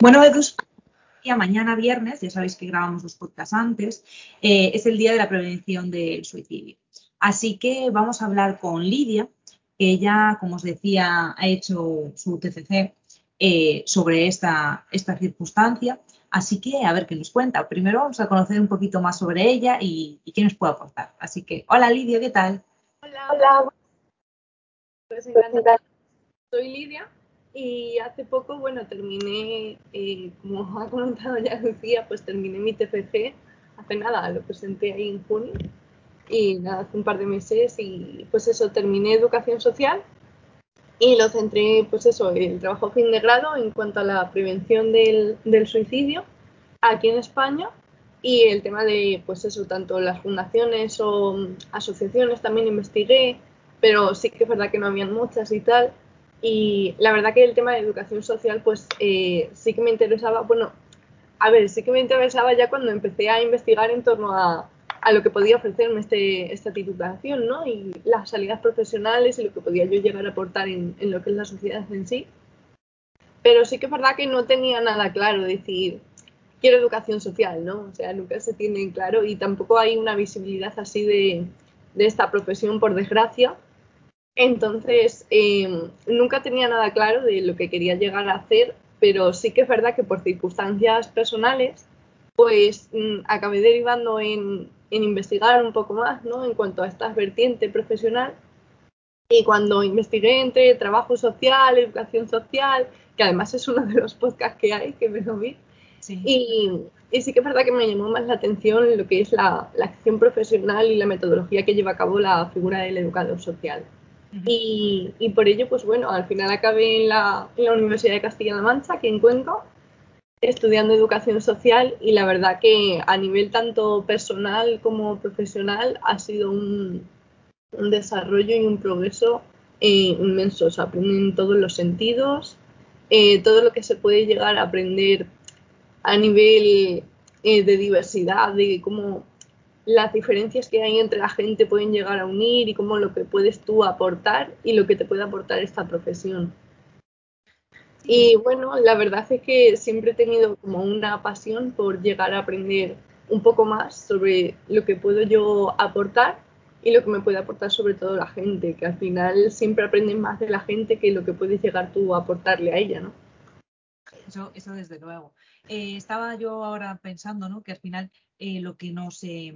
Bueno, Edus, mañana viernes, ya sabéis que grabamos los podcasts antes, eh, es el día de la prevención del suicidio. Así que vamos a hablar con Lidia, que ella, como os decía, ha hecho su TCC eh, sobre esta, esta circunstancia. Así que a ver qué nos cuenta. Primero vamos a conocer un poquito más sobre ella y, y qué nos puede aportar. Así que, hola Lidia, ¿qué tal? Hola, hola. Pues. Soy Lidia, y hace poco, bueno, terminé, eh, como ha comentado ya Lucía, pues terminé mi TFG hace nada, lo presenté ahí en junio. Y nada, hace un par de meses y pues eso, terminé educación social. Y lo centré, pues eso, el trabajo fin de grado en cuanto a la prevención del, del suicidio aquí en España. Y el tema de, pues eso, tanto las fundaciones o asociaciones también investigué, pero sí que es verdad que no habían muchas y tal. Y la verdad que el tema de educación social, pues eh, sí que me interesaba, bueno, a ver, sí que me interesaba ya cuando empecé a investigar en torno a, a lo que podía ofrecerme este, esta titulación, ¿no? Y las salidas profesionales y lo que podía yo llegar a aportar en, en, lo que es la sociedad en sí. Pero sí que es verdad que no tenía nada claro, decir, quiero educación social, ¿no? O sea, nunca se tiene claro y tampoco hay una visibilidad así de, de esta profesión, por desgracia. Entonces, eh, nunca tenía nada claro de lo que quería llegar a hacer, pero sí que es verdad que por circunstancias personales, pues mm, acabé derivando en, en, investigar un poco más, ¿no? En cuanto a esta vertiente profesional. Y cuando investigué entre trabajo social, educación social, que además es uno de los podcasts que hay, que me lo vi, sí. Y, y, sí que es verdad que me llamó más la atención lo que es la, la acción profesional y la metodología que lleva a cabo la figura del educador social. Y, y, por ello, pues bueno, al final acabé en la, en la Universidad de Castilla-La Mancha, aquí en Cuenca, estudiando educación social y la verdad que a nivel tanto personal como profesional ha sido un, un desarrollo y un progreso eh, inmenso. Se aprende en todos los sentidos, eh, todo lo que se puede llegar a aprender a nivel eh, de diversidad, de cómo las diferencias que hay entre la gente pueden llegar a unir y cómo lo que puedes tú aportar y lo que te puede aportar esta profesión. Y bueno, la verdad es que siempre he tenido como una pasión por llegar a aprender un poco más sobre lo que puedo yo aportar y lo que me puede aportar sobre todo la gente, que al final siempre aprendes más de la gente que lo que puedes llegar tú a aportarle a ella, ¿no? Eso, desde luego. Eh, estaba yo ahora pensando, ¿no? Que al final eh, lo que no se,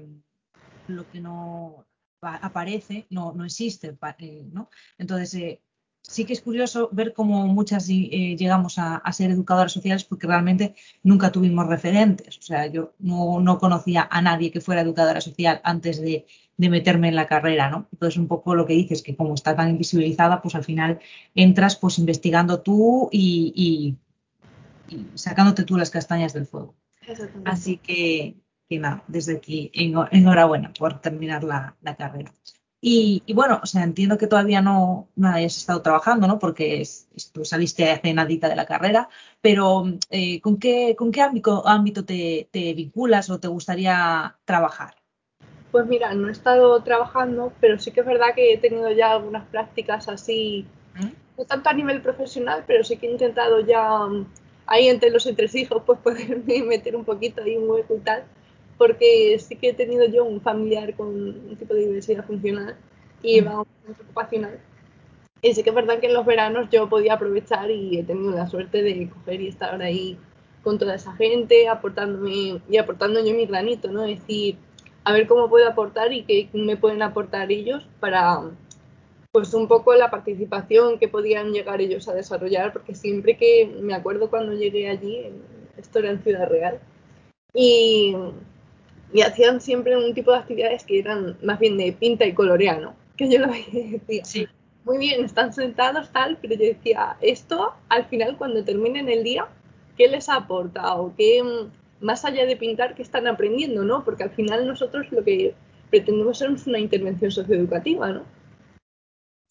lo que no aparece no, no existe, eh, ¿no? Entonces, sí que es curioso ver cómo muchas llegamos a, ser educadoras sociales porque realmente nunca tuvimos referentes. O sea, yo no, no conocía a nadie que fuera educadora social antes de, meterme en la carrera, ¿no? Entonces, un poco lo que dices, que como está tan invisibilizada, pues al final entras pues investigando tú y sacándote tú las castañas del fuego. Así que, que nada, desde aquí enhorabuena por terminar la, la carrera. Y, y, bueno, o sea, entiendo que todavía no, no hayas estado trabajando, ¿no? Porque es, es, tú saliste hace nadita de la carrera, pero eh, ¿con qué, con qué ámbito, ámbito te, te, vinculas o te gustaría trabajar? Pues mira, no he estado trabajando, pero sí que es verdad que he tenido ya algunas prácticas así, ¿Mm? no tanto a nivel profesional, pero sí que he intentado ya ahí entre los entresijos, pues poderme meter un poquito ahí un hueco y tal porque sí que he tenido yo un familiar con un tipo de diversidad funcional y iba un centro ocupacional. Y sí que es verdad que en los veranos yo podía aprovechar y he tenido la suerte de coger y estar ahí con toda esa gente, aportándome y aportando yo mi granito, ¿no? Es decir, a ver cómo puedo aportar y qué me pueden aportar ellos para, pues un poco la participación que podían llegar ellos a desarrollar, porque siempre que me acuerdo cuando llegué allí, esto era en Ciudad Real, y y hacían siempre un tipo de actividades que eran más bien de pinta y colorea, ¿no? Que yo lo decía. Sí. Muy bien, están sentados tal, pero yo decía, esto al final cuando terminen el día, ¿qué les aporta? O qué, mm, más allá de pintar, ¿qué están aprendiendo, no? Porque al final nosotros lo que pretendemos es una intervención socioeducativa, ¿no?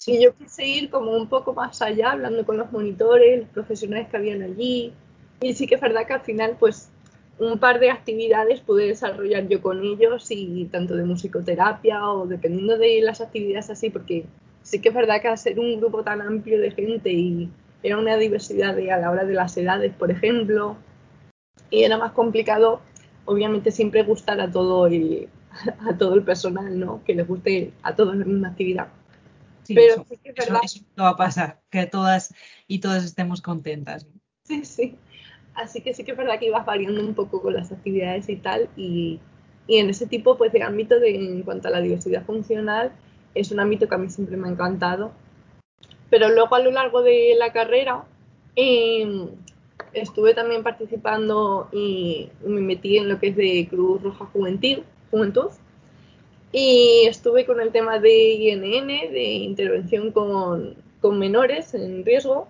Sí. Yo quise ir como un poco más allá, hablando con los monitores, los profesionales que habían allí. Y sí que es verdad que al final, pues un par de actividades pude desarrollar yo con ellos y tanto de musicoterapia o dependiendo de las actividades así, porque sí que es verdad que al ser un grupo tan amplio de gente y, era una diversidad de, a la hora de las edades, por ejemplo, y era más complicado, obviamente, siempre gustar a todo el, a todo el personal, ¿no? Que les guste a todos la misma actividad. Sí, Pero sí que es verdad. Eso, va a pasar, que todas y todas estemos contentas. Sí, sí. Así que sí que es verdad que ibas variando un poco con las actividades y tal, y, y en ese tipo pues, de ámbito de, en cuanto a la diversidad funcional, es un ámbito que a mí siempre me ha encantado. Pero luego a lo largo de la carrera em, estuve también participando y me metí en lo que es de Cruz Roja Juventud, Juventud y estuve con el tema de INN, de intervención con, con menores en riesgo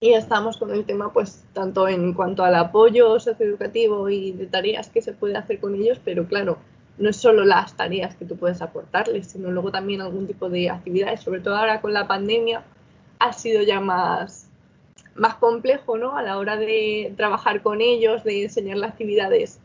y estamos con el tema, pues, tanto en cuanto al apoyo socioeducativo y de tareas que se puede hacer con ellos, pero claro, no es solo las tareas que tú puedes aportarles, sino luego también algún tipo de actividades, sobre todo ahora con la pandemia, ha sido ya más, más complejo, ¿no? A la hora de trabajar con ellos, de enseñar las actividades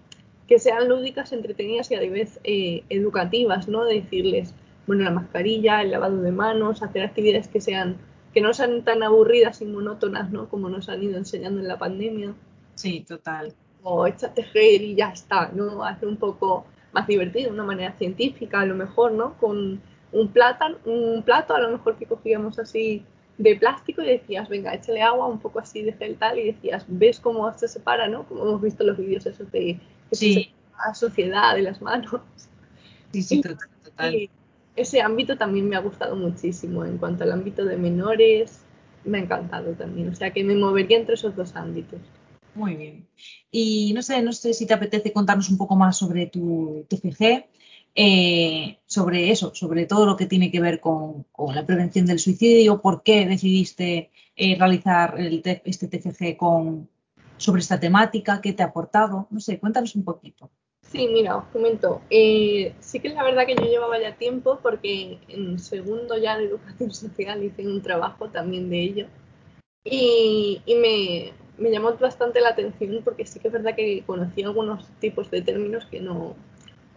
que sean lúdicas, entretenidas y a la vez eh, educativas, ¿no? De decirles, bueno, la mascarilla, el lavado de manos, hacer actividades que sean que no sean tan aburridas y monótonas, ¿no? Como nos han ido enseñando en la pandemia. Sí, total. O échate gel y ya está, ¿no? Hace un poco más divertido, una manera científica a lo mejor, ¿no? Con un, plátano, un plato a lo mejor que cogíamos así de plástico y decías, venga, échale agua, un poco así de gel tal, y decías, ves cómo se separa, ¿no? Como hemos visto los vídeos esos de que sí. la sociedad de las manos. Sí, sí, total. ese ámbito también me ha gustado muchísimo. En cuanto al ámbito de menores, me ha encantado también. O sea que me movería entre esos dos ámbitos. Muy bien. Y no sé, no sé si te apetece contarnos un poco más sobre tu TFG, eh, sobre eso, sobre todo lo que tiene que ver con, la prevención del suicidio, por qué decidiste eh, realizar este TFG con, sobre esta temática, qué te ha aportado, no sé, cuéntanos un poquito. Sí, mira, os comento. Eh, sí que es la verdad que yo llevaba ya tiempo porque en segundo ya de educación social hice un trabajo también de ello y, me, me llamó bastante la atención porque sí que es verdad que conocí algunos tipos de términos que no,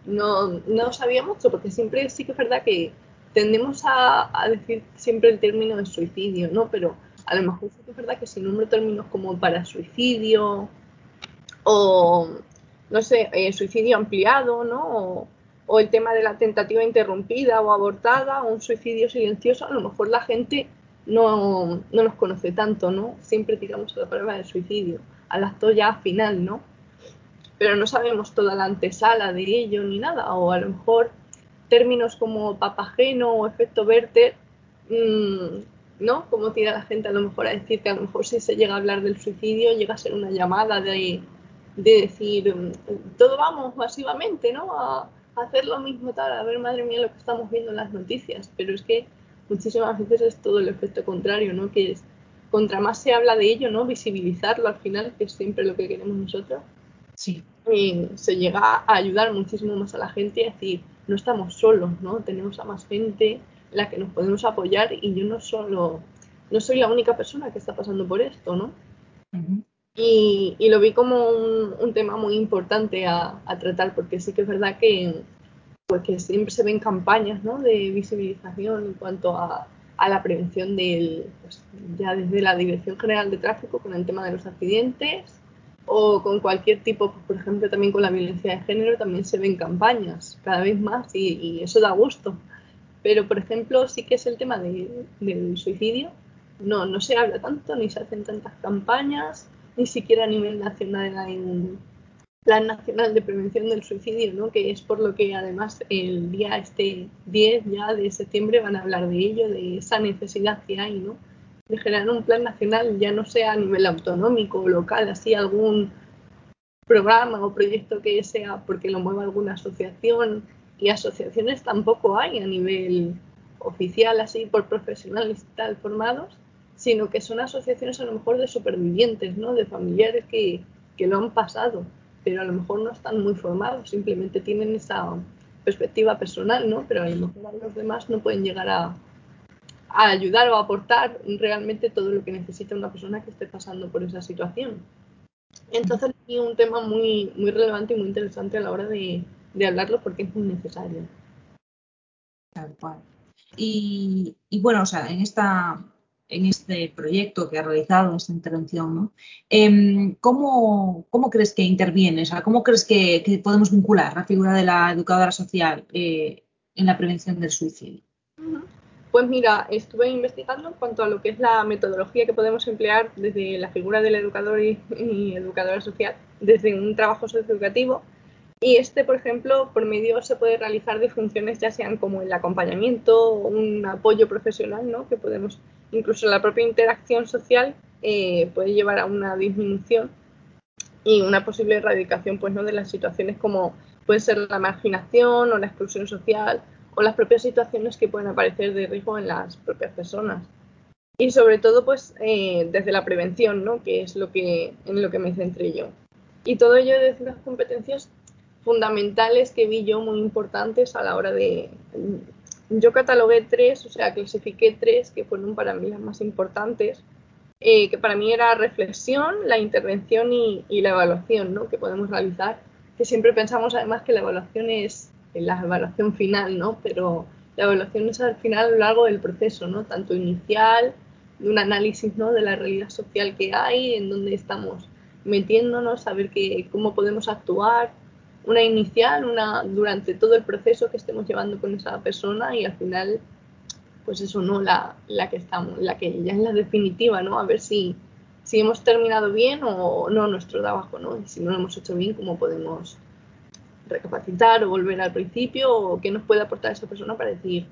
no, no sabía mucho, porque siempre sí que es verdad que tendemos a, a, decir siempre el término de suicidio, ¿no? Pero a lo mejor sí que es verdad que si nombro términos como para suicidio o, no sé, eh, suicidio ampliado, ¿no? O, el tema de la tentativa interrumpida o abortada, o un suicidio silencioso, a lo mejor la gente no, no nos conoce tanto, ¿no? Siempre tiramos la palabra de suicidio, al acto ya final, ¿no? Pero no sabemos toda la antesala de ello ni nada, o a lo mejor términos como papageno o efecto Werther, mmm, ¿no? Como tira la gente a lo mejor a decir que a lo mejor si se llega a hablar del suicidio llega a ser una llamada de, de decir, todo vamos masivamente, ¿no? A, a hacer lo mismo tal, a ver, madre mía, lo que estamos viendo en las noticias, pero es que muchísimas veces es todo el efecto contrario, ¿no? Que es, contra más se habla de ello, ¿no? Visibilizarlo al final, que es siempre lo que queremos nosotros. Sí. Y se llega a ayudar muchísimo más a la gente a decir, no estamos solos, ¿no? Tenemos a más gente en la que nos podemos apoyar y yo no solo, no soy la única persona que está pasando por esto, ¿no? y, y, lo vi como un, un tema muy importante a, a, tratar, porque sí que es verdad que pues que siempre se ven campañas ¿no? de visibilización en cuanto a, a la prevención del, pues, ya desde la Dirección General de Tráfico con el tema de los accidentes o con cualquier tipo, pues, por ejemplo también con la violencia de género también se ven campañas cada vez más y, y eso da gusto. Pero por ejemplo sí que es el tema de, del suicidio, no, no se habla tanto ni se hacen tantas campañas, ni siquiera a nivel nacional hay un Plan Nacional de Prevención del Suicidio, ¿no? que es por lo que además el día este 10 ya de septiembre van a hablar de ello, de esa necesidad que hay, ¿no? de generar un plan nacional, ya no sea a nivel autonómico o local, así algún programa o proyecto que sea porque lo mueva alguna asociación y asociaciones tampoco hay a nivel oficial así por profesionales tal formados, sino que son asociaciones a lo mejor de supervivientes, ¿no? de familiares que, que lo han pasado pero a lo mejor no están muy formados, simplemente tienen esa perspectiva personal, ¿no? Pero a lo mejor los demás no pueden llegar a, a ayudar o aportar realmente todo lo que necesita una persona que esté pasando por esa situación. Entonces es un tema muy, muy relevante y muy interesante a la hora de, de hablarlo porque es muy necesario. Tal cual. Y, y, bueno, o sea, en esta en este proyecto que ha realizado, esta intervención, ¿no? Em, ¿cómo, ¿cómo, crees que interviene? O sea, ¿Cómo crees que, podemos vincular la figura de la educadora social eh, en la prevención del suicidio? Pues mira, estuve investigando en cuanto a lo que es la metodología que podemos emplear desde la figura del educador y, educadora social, desde un trabajo socioeducativo. Y este, por ejemplo, por medio se puede realizar de funciones ya sean como el acompañamiento, un apoyo profesional, ¿no? que podemos, incluso la propia interacción social eh, puede llevar a una disminución y una posible erradicación pues, ¿no? de las situaciones como puede ser la marginación o la exclusión social o las propias situaciones que pueden aparecer de riesgo en las propias personas. Y sobre todo, pues, eh, desde la prevención, ¿no? Que es lo que, en lo que me centré yo. Y todo ello desde unas competencias fundamentales que vi yo muy importantes a la hora de... Yo catalogué tres, o sea, clasifiqué tres que fueron para mí las más importantes, eh, que para mí era reflexión, la intervención y, la evaluación, ¿no? Que podemos realizar. Que siempre pensamos además que la evaluación es la evaluación final, ¿no? Pero la evaluación es al final a lo largo del proceso, ¿no? Tanto inicial, de un análisis, ¿no? De la realidad social que hay, en dónde estamos metiéndonos, saber que, cómo podemos actuar, una inicial, una durante todo el proceso que estemos llevando con esa persona y al final, pues eso, ¿no? La, la que estamos, la que ya es la definitiva, ¿no? A ver si, si hemos terminado bien o no nuestro trabajo, ¿no? Y si no lo hemos hecho bien, cómo podemos recapacitar o volver al principio o qué nos puede aportar esa persona para decir,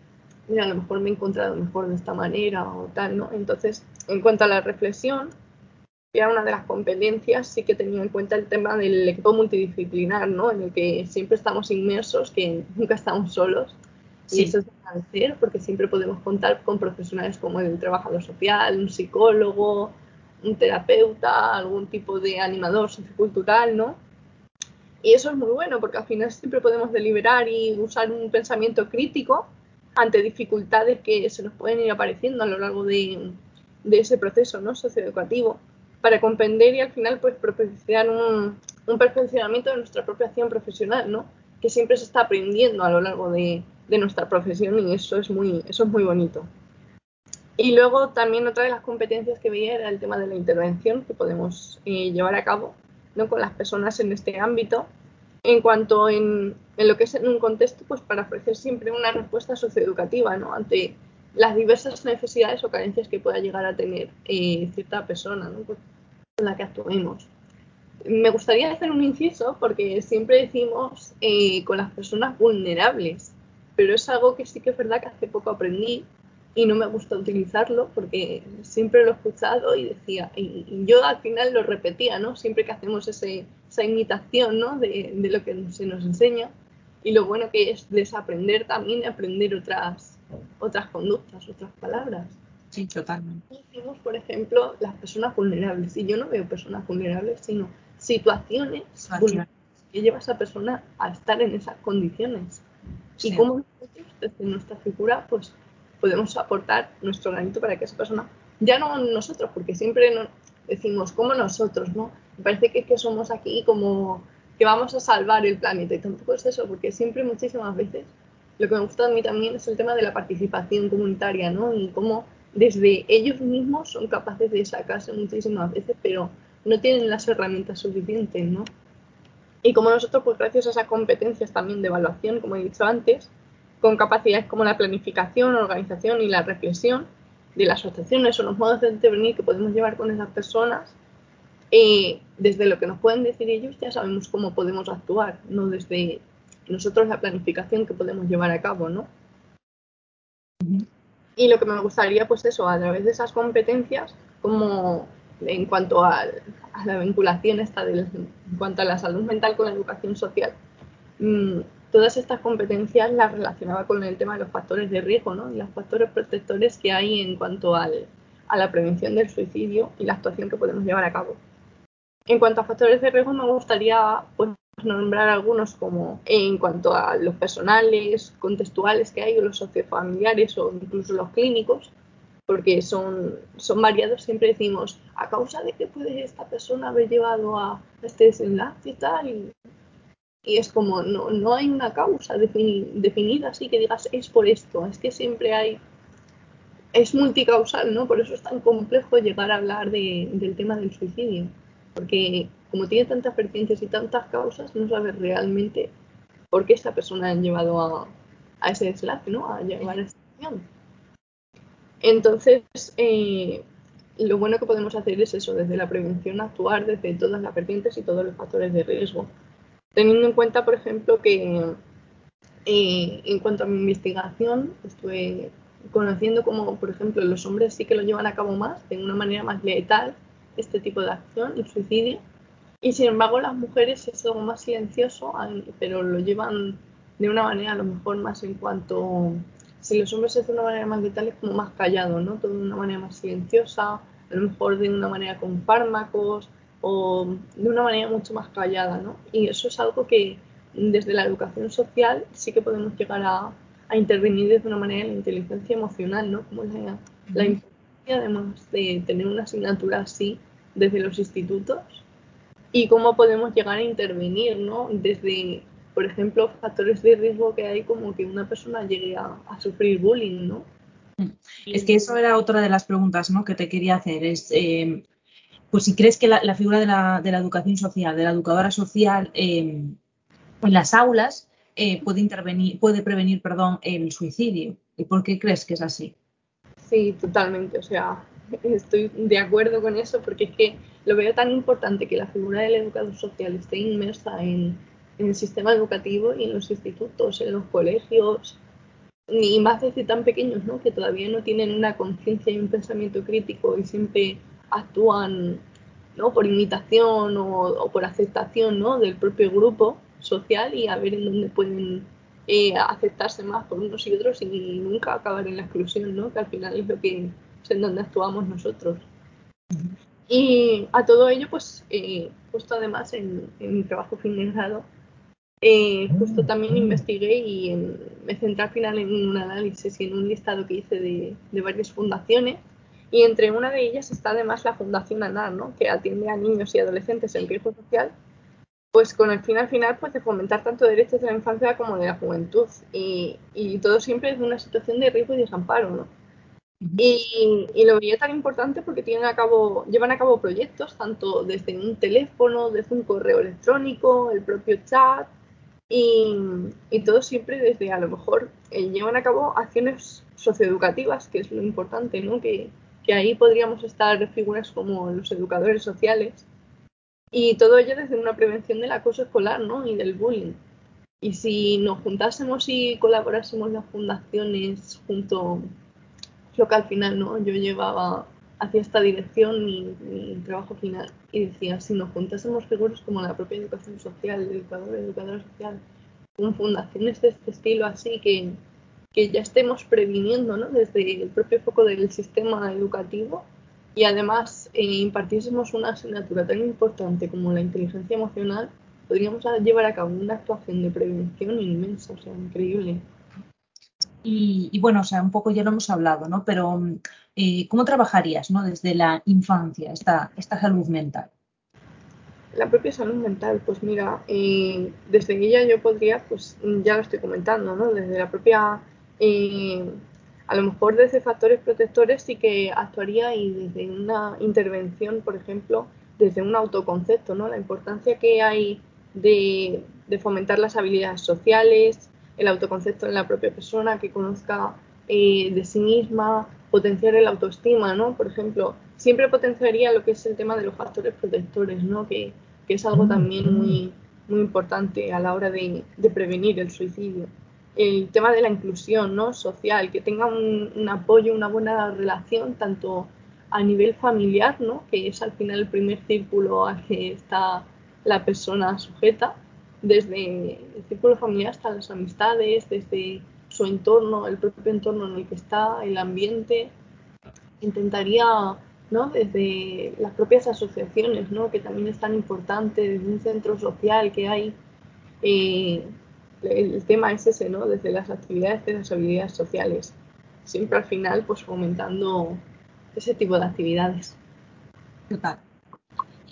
mira, a lo mejor me he encontrado mejor de esta manera o tal, ¿no? Entonces, en cuanto a la reflexión, que era una de las competencias, sí que tenía en cuenta el tema del equipo multidisciplinar, ¿no? En el que siempre estamos inmersos, que nunca estamos solos. Y eso es de agradecer porque siempre podemos contar con profesionales como el trabajador social, un psicólogo, un terapeuta, algún tipo de animador sociocultural, ¿no? Y eso es muy bueno porque al final siempre podemos deliberar y usar un pensamiento crítico ante dificultades que se nos pueden ir apareciendo a lo largo de, de ese proceso ¿no? socioeducativo para comprender y al final pues propiciar un, un, perfeccionamiento de nuestra propia acción profesional, ¿no? que siempre se está aprendiendo a lo largo de, de, nuestra profesión y eso es, muy, eso es muy bonito. Y luego también otra de las competencias que veía era el tema de la intervención que podemos eh, llevar a cabo ¿no? con las personas en este ámbito, en cuanto en, en, lo que es en un contexto, pues para ofrecer siempre una respuesta socioeducativa ¿no? ante las diversas necesidades o carencias que pueda llegar a tener eh, cierta persona ¿no? con la que actuemos. Me gustaría hacer un inciso porque siempre decimos eh, con las personas vulnerables, pero es algo que sí que es verdad que hace poco aprendí y no me gusta utilizarlo porque siempre lo he escuchado y decía, y, yo al final lo repetía, ¿no? Siempre que hacemos esa imitación, ¿no? De, de, lo que se nos enseña y lo bueno que es desaprender también, aprender otras, otras conductas, otras palabras. Sí, totalmente. Decimos, por ejemplo, las personas vulnerables, y yo no veo personas vulnerables, sino situaciones que lleva a esa persona a estar en esas condiciones. Y cómo nosotros, desde nuestra figura, pues podemos aportar nuestro granito para que esa persona, ya no nosotros, porque siempre no, decimos como nosotros, ¿no? Me parece que es que somos aquí como que vamos a salvar el planeta y tampoco es eso, porque siempre muchísimas veces lo que me gusta a mí también es el tema de la participación comunitaria, ¿no? Y cómo desde ellos mismos son capaces de sacarse muchísimas veces, pero no tienen las herramientas suficientes, ¿no? Y como nosotros, pues gracias a esas competencias también de evaluación, como he dicho antes, con capacidades como la planificación, organización y la reflexión de las asociaciones o los modos de intervenir que podemos llevar con esas personas, eh, desde lo que nos pueden decir ellos ya sabemos cómo podemos actuar, no desde nosotros la planificación que podemos llevar a cabo, ¿no? Y lo que me gustaría, pues eso, a través de esas competencias, como en cuanto a, a la vinculación esta del, en cuanto a la salud mental con la educación social, mmm, todas estas competencias las relacionaba con el tema de los factores de riesgo ¿no? y los factores protectores que hay en cuanto al, a la prevención del suicidio y la actuación que podemos llevar a cabo. En cuanto a factores de riesgo, me gustaría pues, nombrar algunos como en cuanto a los personales, contextuales que hay, o los sociofamiliares o incluso los clínicos, porque son, son variados. Siempre decimos, a causa de que puede esta persona haber llevado a este desenlace y tal, y es como, no, no hay una causa definida así que digas es por esto, es que siempre hay es multicausal, ¿no? Por eso es tan complejo llegar a hablar del tema del suicidio, porque como tiene tantas vertientes y tantas causas, no sabes realmente por qué esa persona ha llevado a, ese deslace, ¿no? A llevar a esta situación. Entonces, eh, lo bueno que podemos hacer es eso, desde la prevención actuar desde todas las vertientes y todos los factores de riesgo. Teniendo en cuenta, por ejemplo, que eh, en cuanto a mi investigación, estuve conociendo como, por ejemplo, los hombres sí que lo llevan a cabo más, de una manera más letal, este tipo de acción, el suicidio. Y sin embargo, las mujeres es algo más silencioso, pero lo llevan de una manera a lo mejor más en cuanto. Si los hombres es de una manera más letal, es como más callado, ¿no? Todo de una manera más silenciosa, a lo mejor de una manera con fármacos o de una manera mucho más callada, ¿no? Y eso es algo que desde la educación social sí que podemos llegar a, a intervenir de una manera la inteligencia emocional, ¿no? Como la, la importancia además de tener una asignatura así desde los institutos y cómo podemos llegar a intervenir, ¿no? Desde, por ejemplo, factores de riesgo que hay como que una persona llegue a, sufrir bullying, ¿no? Mm. Es que eso era otra de las preguntas ¿no? que te quería hacer. Es, eh, pues si crees que la, figura de la, de la, educación social, de la educadora social eh, en las aulas, eh, puede intervenir, puede prevenir, perdón, el suicidio. ¿Y por qué crees que es así? Sí, totalmente. O sea, estoy de acuerdo con eso porque es que lo veo tan importante que la figura del educador social esté inmersa en, el sistema educativo y en los institutos, en los colegios, y más desde tan pequeños, ¿no? Que todavía no tienen una conciencia y un pensamiento crítico y siempre actúan, ¿no? Por imitación o, o por aceptación, ¿no? Del propio grupo social y a ver en dónde pueden eh, aceptarse más por unos y otros y nunca acabar en la exclusión, ¿no? que al final es lo que en donde actuamos nosotros. Y a todo ello, pues eh, justo además en, mi trabajo fin de grado, eh, justo también investigué y me centré al final en un análisis y en un listado que hice de, de varias fundaciones y entre una de ellas está además la Fundación ANAR, ¿no? que atiende a niños y adolescentes en riesgo social pues con el fin al final pues de fomentar tanto derechos de la infancia como de la juventud y, todo siempre es una situación de riesgo y desamparo, ¿no? Y, lo veía tan importante porque tienen a cabo, llevan a cabo proyectos tanto desde un teléfono, desde un correo electrónico, el propio chat y, todo siempre desde a lo mejor eh, llevan a cabo acciones socioeducativas, que es lo importante, ¿no? Que, que ahí podríamos estar figuras como los educadores sociales y todo ello desde una prevención del acoso escolar ¿no? y del bullying. Y si nos juntásemos y colaborásemos las fundaciones junto, lo que al final ¿no? yo llevaba hacia esta dirección mi, trabajo final y decía, si nos juntásemos figuras como la propia educación social, el educador, educadora social, con fundaciones de este estilo así que, que ya estemos previniendo ¿no? desde el propio foco del sistema educativo, y además eh, una asignatura tan importante como la inteligencia emocional, podríamos llevar a cabo una actuación de prevención inmensa, o sea, increíble. Y, bueno, o sea, un poco ya lo hemos hablado, ¿no? Pero eh, ¿cómo trabajarías, ¿no? Desde la infancia, esta, esta salud mental. La propia salud mental, pues mira, eh, desde ella yo podría, pues ya lo estoy comentando, ¿no? Desde la propia eh, a lo mejor desde factores protectores sí que actuaría y desde una intervención, por ejemplo, desde un autoconcepto, ¿no? La importancia que hay de, fomentar las habilidades sociales, el autoconcepto en la propia persona, que conozca eh, de sí misma, potenciar el autoestima, ¿no? Por ejemplo, siempre potenciaría lo que es el tema de los factores protectores, ¿no? Que, es algo también muy, muy importante a la hora de prevenir el suicidio el tema de la inclusión ¿no? social, que tenga un, apoyo, una buena relación, tanto a nivel familiar, ¿no? que es al final el primer círculo al que está la persona sujeta, desde el círculo familiar hasta las amistades, desde su entorno, el propio entorno en el que está, el ambiente. Intentaría, ¿no? desde las propias asociaciones, ¿no? que también es tan importante, desde un centro social que hay, eh, el tema es ese, ¿no? Desde las actividades de las habilidades sociales. Siempre al final, pues fomentando ese tipo de actividades. Total.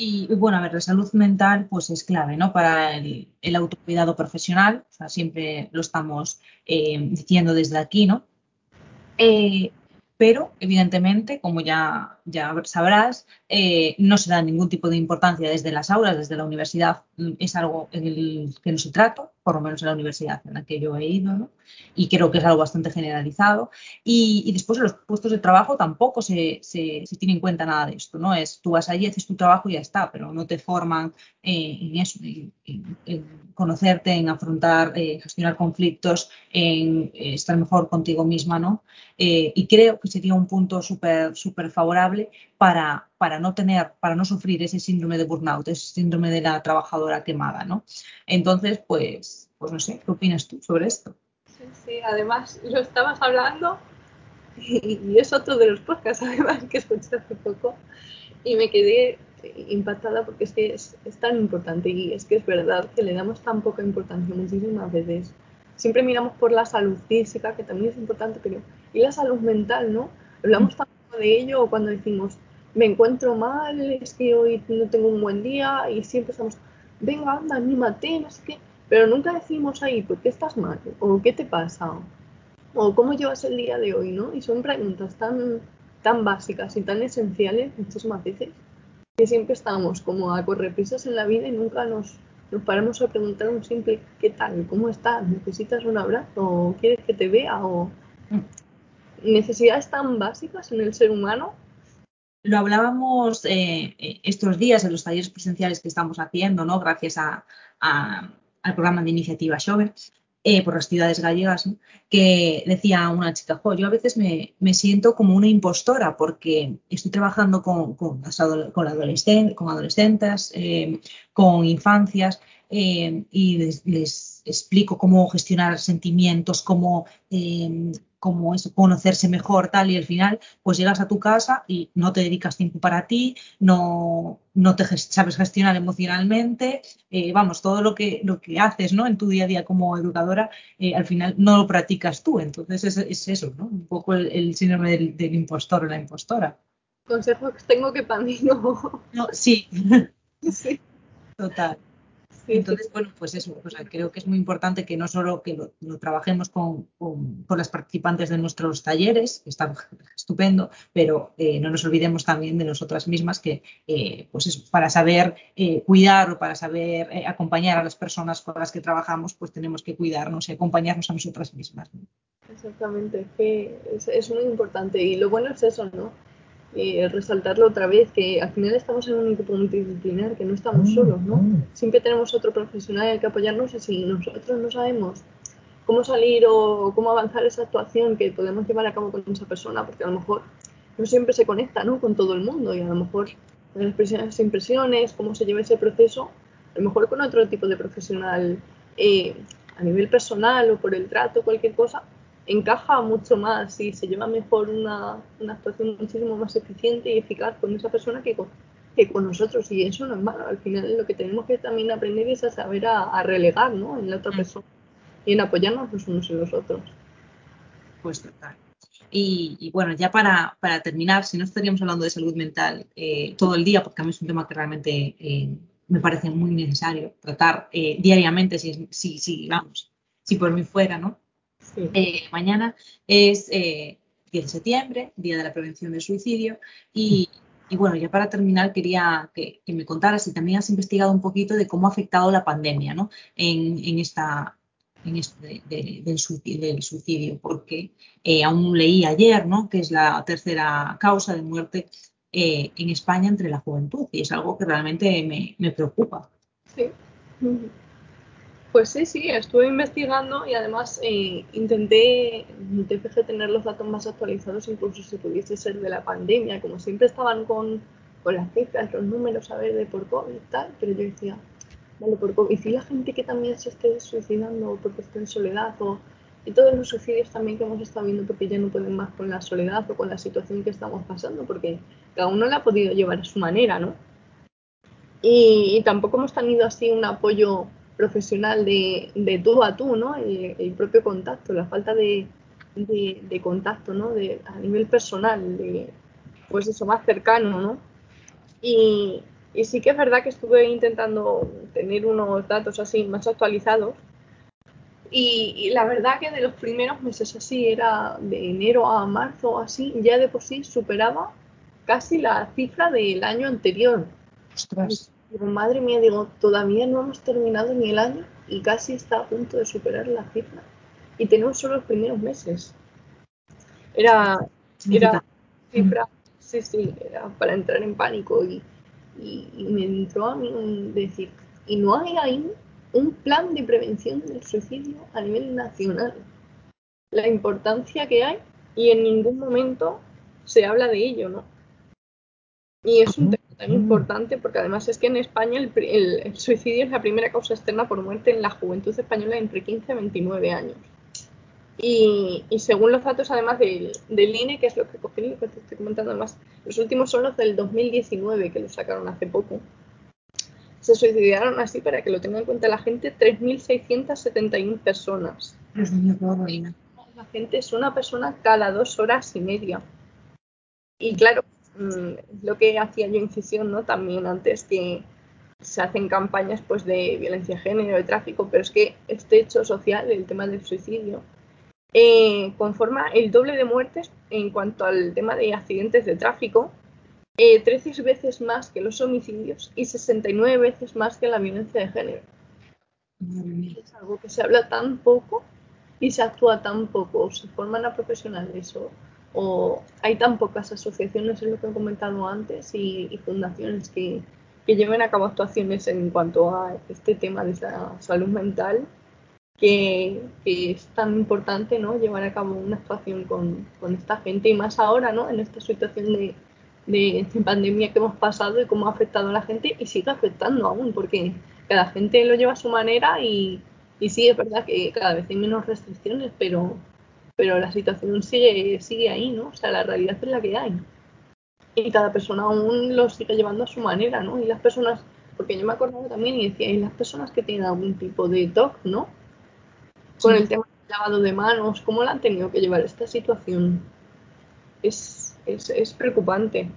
Y bueno, a ver, la salud mental pues es clave, ¿no? Para el, autocuidado profesional, o sea, siempre lo estamos eh, diciendo desde aquí, ¿no? Eh, pero evidentemente, como ya, ya sabrás, eh, no se da ningún tipo de importancia desde las aulas, desde la universidad, mm, es algo en el que no se trata, por lo menos en la universidad en la que yo he ido, y creo que es algo bastante generalizado. Y, después en los puestos de trabajo tampoco se, tiene en cuenta nada de esto, ¿no? Es tú vas allí, haces tu trabajo y ya está, pero no te forman eh, en eso, en, conocerte, en afrontar, eh, gestionar conflictos, en estar mejor contigo misma, ¿no? y creo que sería un punto súper súper favorable para, para no tener, para no sufrir ese síndrome de burnout, ese síndrome de la trabajadora quemada, ¿no? Entonces, pues, pues no sé, ¿qué opinas tú sobre esto? Sí, sí, además lo estabas hablando y, es otro de los podcasts además que escuché hace poco y me quedé impactada porque es que es, es, tan importante y es que es verdad que le damos tan poca importancia muchísimas veces. Siempre miramos por la salud física, que también es importante, pero y la salud mental, ¿no? Hablamos tanto de ello cuando decimos, me encuentro mal, es que hoy no tengo un buen día y siempre estamos, venga, anda, anímate, no sé qué, pero nunca decimos ahí, ¿por qué estás mal? ¿O qué te pasa? ¿O cómo llevas el día de hoy? ¿no? Y son preguntas tan, tan básicas y tan esenciales muchísimas veces que siempre estamos como a correprisas en la vida y nunca nos, nos paramos a preguntar un simple ¿qué tal? ¿Cómo estás? ¿Necesitas un abrazo? ¿O quieres que te vea? ¿O necesidades tan básicas en el ser humano. Lo hablábamos eh, eh, estos días en los talleres presenciales que estamos haciendo, ¿no? Gracias a, al programa de iniciativa Shover, eh, por las ciudades gallegas, que decía una chica, yo a veces me, siento como una impostora porque estoy trabajando con, con, con, adolescentes, con, adolescentes, con infancias y les, explico cómo gestionar sentimientos, cómo como eso, conocerse mejor, tal, y al final, pues llegas a tu casa y no te dedicas tiempo para ti, no, no te sabes gestionar emocionalmente, eh, vamos, todo lo que, lo que haces, ¿no? En tu día a día como educadora, eh, al final no lo practicas tú, entonces es, eso, ¿no? Un poco el, síndrome del, impostor o la impostora. Consejo que tengo que para mí no. No, sí. sí. Total. Entonces, bueno, pues eso, creo que es muy importante que no solo que lo, trabajemos con, con, las participantes de nuestros talleres, que está estupendo, pero eh, no nos olvidemos también de nosotras mismas que, eh, pues eso, para saber eh, cuidar o para saber acompañar a las personas con las que trabajamos, pues tenemos que cuidarnos y acompañarnos a nosotras mismas. Exactamente, que es, es muy importante y lo bueno es eso, ¿no? Eh, resaltarlo otra vez, que al final estamos en un equipo multidisciplinar, que no estamos mm, solos, ¿no? Mm. Siempre tenemos otro profesional que apoyarnos y si nosotros no sabemos cómo salir o cómo avanzar esa actuación que podemos llevar a cabo con esa persona, porque a lo mejor no siempre se conecta ¿no? con todo el mundo y a lo mejor las impresiones, cómo se lleva ese proceso, a lo mejor con otro tipo de profesional eh, a nivel personal o por el trato, cualquier cosa, encaja mucho más y se lleva mejor una, actuación muchísimo más eficiente y eficaz con esa persona que con, que con nosotros. Y eso no es malo. Al final lo que tenemos que también aprender es a saber a, relegar ¿no? en la otra mm. persona y en apoyarnos los unos en los otros. Pues total. Y, bueno, ya para, para, terminar, si no estaríamos hablando de salud mental eh, todo el día, porque a mí es un tema que realmente eh, me parece muy necesario tratar eh, diariamente, si, si, si, vamos, si por mí fuera, ¿no? Eh, mañana es 10 eh, de septiembre, Día de la Prevención del Suicidio. Y, bueno, ya para terminar, quería que, me contaras si también has investigado un poquito de cómo ha afectado la pandemia ¿no? en, esta en este, del, suicidio, porque eh, aún leí ayer ¿no? que es la tercera causa de muerte en España entre la juventud y es algo que realmente me, me preocupa. Sí. Pues sí, sí, estuve investigando y además eh, intenté en TFG tener los datos más actualizados, incluso si pudiese ser de la pandemia, como siempre estaban con, con las cifras, los números, a ver, de por COVID y tal, pero yo decía, vale, por COVID, y si la gente que también se esté suicidando porque está en soledad, o, y todos los suicidios también que hemos estado viendo porque ya no pueden más con la soledad o con la situación que estamos pasando, porque cada uno la ha podido llevar a su manera, ¿no? Y, y tampoco hemos tenido así un apoyo profesional de, de tú a tú, ¿no? El, propio contacto, la falta de, de, contacto, ¿no? A nivel personal, de, pues eso, más cercano, ¿no? Y, y, sí que es verdad que estuve intentando tener unos datos así más actualizados Y, la verdad que de los primeros meses así, era de enero a marzo así, ya de por sí superaba casi la cifra del año anterior. Ostras. Digo, madre mía, digo, todavía no hemos terminado ni el año y casi está a punto de superar la cifra. Y tenemos solo los primeros meses. Era, era cifra, sí, sí, era para entrar en pánico y, y, me entró a mí decir, ¿y no hay ahí un plan de prevención del suicidio a nivel nacional? La importancia que hay y en ningún momento se habla de ello, ¿no? Y es un tema tan importante porque además es que en España el, suicidio es la primera causa externa por muerte en la juventud española entre 15 y 29 años. Y, según los datos además del, INE, que es lo que cogí, lo que te estoy comentando además, los últimos son los del 2019, que lo sacaron hace poco. Se suicidaron así, para que lo tenga en cuenta la gente, 3.671 personas. La gente es una persona cada dos horas y media. Y claro, mm, lo que hacía yo incisión, ¿no? También antes que se hacen campañas pues de violencia de género, de tráfico, pero es que este hecho social, el tema del suicidio, eh, conforma el doble de muertes en cuanto al tema de accidentes de tráfico, 13 eh, veces más que los homicidios y 69 veces más que la violencia de género. Es algo que se habla tan poco y se actúa tan poco, o se forman a profesionales o, o hay tan pocas asociaciones, es lo que he comentado antes, y, fundaciones que, que lleven a cabo actuaciones en cuanto a este tema de la salud mental que, es tan importante ¿no? llevar a cabo una actuación con, esta gente y más ahora ¿no? en esta situación de, de, pandemia que hemos pasado y cómo ha afectado a la gente y sigue afectando aún porque cada gente lo lleva a su manera y, y sí, es verdad que cada vez hay menos restricciones, pero, pero la situación sigue, sigue ahí, ¿no? O sea, la realidad es la que hay. Y cada persona aún lo sigue llevando a su manera, ¿no? Y las personas, porque yo me acordaba también y decía, y las personas que tienen algún tipo de TOC, ¿no? con el tema del lavado de manos, cómo la han tenido que llevar esta situación. Es, es, preocupante.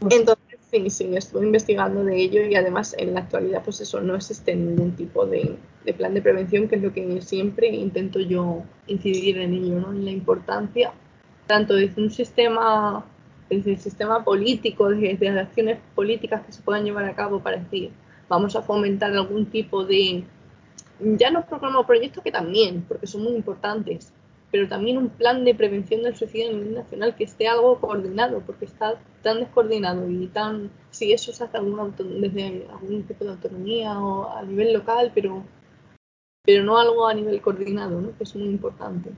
Pues Entonces, sí, estuve investigando de ello y además en la actualidad, pues eso, no existe ningún tipo de, plan de prevención, que es lo que siempre intento yo incidir en ello, ¿no? En la importancia, tanto desde un sistema, desde el sistema político, desde las acciones políticas que se puedan llevar a cabo para decir, vamos a fomentar algún tipo de ya no programas proyectos que también, porque son muy importantes, pero también un plan de prevención del suicidio a nivel nacional que esté algo coordinado, porque está tan descoordinado y tan, si eso se hace desde algún tipo de autonomía o a nivel local, pero, pero no algo a nivel coordinado, ¿no? que es muy importante.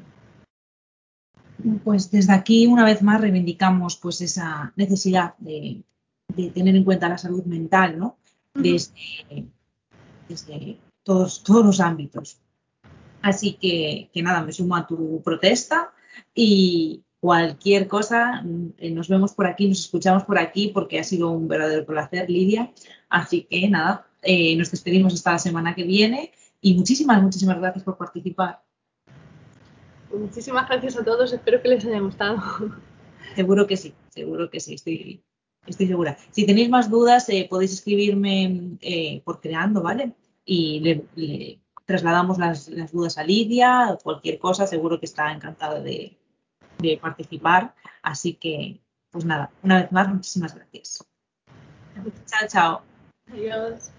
Pues desde aquí, una vez más, reivindicamos pues esa necesidad de, tener en cuenta la salud mental, ¿no? desde, desde todos, todos los ámbitos. Así que, que nada, me sumo a tu protesta y cualquier cosa, eh, nos vemos por aquí, nos escuchamos por aquí porque ha sido un verdadero placer, Lidia. Así que nada, eh, nos despedimos hasta la semana que viene y muchísimas, muchísimas gracias por participar. Muchísimas gracias a todos, espero que les haya gustado. Seguro que sí, seguro que sí, estoy, estoy segura. Si tenéis más dudas, eh, podéis escribirme por creando, ¿vale? y le, trasladamos las, dudas a Lidia, cualquier cosa, seguro que está encantada de, de participar. Así que, pues nada, una vez más, muchísimas gracias. Chao, chao. Adiós.